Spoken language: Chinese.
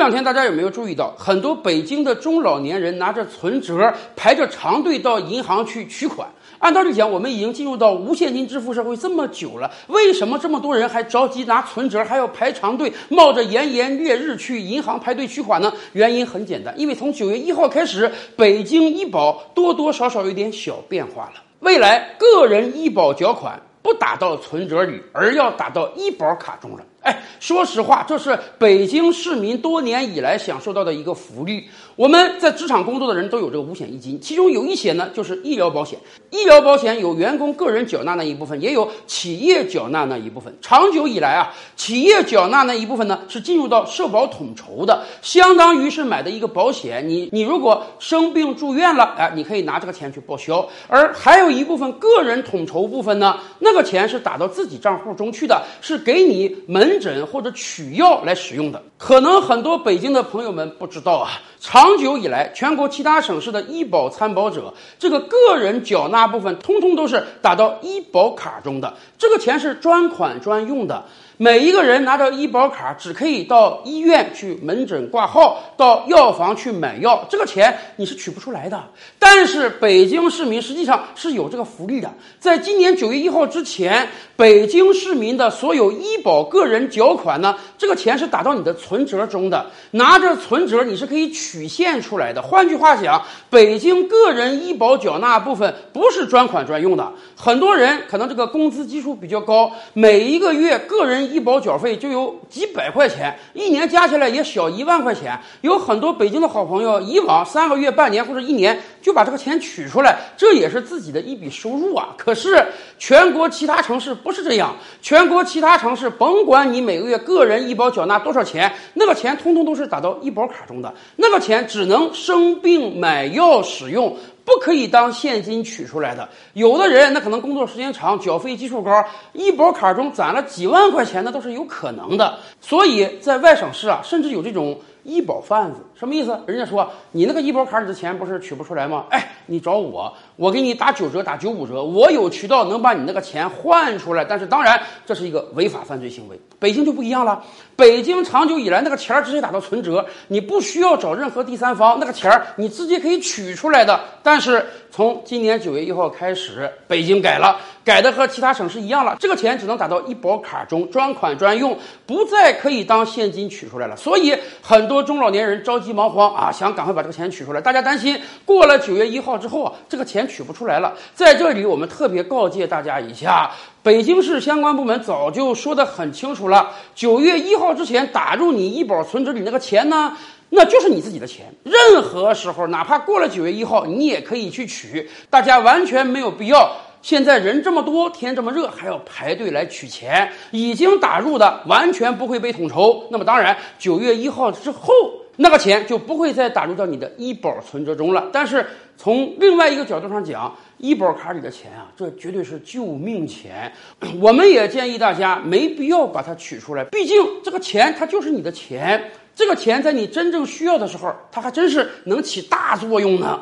这两天大家有没有注意到，很多北京的中老年人拿着存折排着长队到银行去取款？按道理讲，我们已经进入到无现金支付社会这么久了，为什么这么多人还着急拿存折，还要排长队，冒着炎炎烈日去银行排队取款呢？原因很简单，因为从九月一号开始，北京医保多多少少有点小变化了。未来个人医保缴款不打到存折里，而要打到医保卡中了。哎，说实话，这是北京市民多年以来享受到的一个福利。我们在职场工作的人都有这个五险一金，其中有一些呢就是医疗保险。医疗保险有员工个人缴纳那一部分，也有企业缴纳那一部分。长久以来啊，企业缴纳那一部分呢是进入到社保统筹的，相当于是买的一个保险。你你如果生病住院了，哎，你可以拿这个钱去报销。而还有一部分个人统筹部分呢，那个钱是打到自己账户中去的，是给你门。门诊或者取药来使用的，可能很多北京的朋友们不知道啊。长久以来，全国其他省市的医保参保者，这个个人缴纳部分，通通都是打到医保卡中的，这个钱是专款专用的。每一个人拿着医保卡，只可以到医院去门诊挂号，到药房去买药，这个钱你是取不出来的。但是北京市民实际上是有这个福利的，在今年九月一号之前，北京市民的所有医保个人缴款呢，这个钱是打到你的存折中的，拿着存折你是可以取现出来的。换句话讲，北京个人医保缴纳部分不是专款专用的。很多人可能这个工资基数比较高，每一个月个人医保缴费就有几百块钱，一年加起来也小一万块钱。有很多北京的好朋友，以往三个月、半年或者一年就把这个钱取出来，这也是自己的一笔收入啊。可是全国其他城市不是这样，全国其他城市甭管你每个月个人医保缴纳多少钱，那个钱通通都是打到医保卡中的，那个钱只能生病买药使用。不可以当现金取出来的。有的人那可能工作时间长，缴费基数高，医保卡中攒了几万块钱，那都是有可能的。所以在外省市啊，甚至有这种医保贩子，什么意思？人家说你那个医保卡里的钱不是取不出来吗？哎，你找我，我给你打九折，打九五折，我有渠道能把你那个钱换出来。但是当然，这是一个违法犯罪行为。北京就不一样了，北京长久以来那个钱直接打到存折，你不需要找任何第三方，那个钱你直接可以取出来的。但是从今年九月一号开始，北京改了，改的和其他省市一样了，这个钱只能打到医保卡中，专款专用，不再可以当现金取出来了。所以很多中老年人着急忙慌啊，想赶快把这个钱取出来。大家担心过了九月一号之后啊，这个钱取不出来了。在这里，我们特别告诫大家一下。北京市相关部门早就说得很清楚了，九月一号之前打入你医保存折里那个钱呢，那就是你自己的钱。任何时候，哪怕过了九月一号，你也可以去取。大家完全没有必要。现在人这么多，天这么热，还要排队来取钱。已经打入的完全不会被统筹。那么当然，九月一号之后。那个钱就不会再打入到你的医保存折中了。但是从另外一个角度上讲，医保卡里的钱啊，这绝对是救命钱。我们也建议大家没必要把它取出来，毕竟这个钱它就是你的钱，这个钱在你真正需要的时候，它还真是能起大作用呢。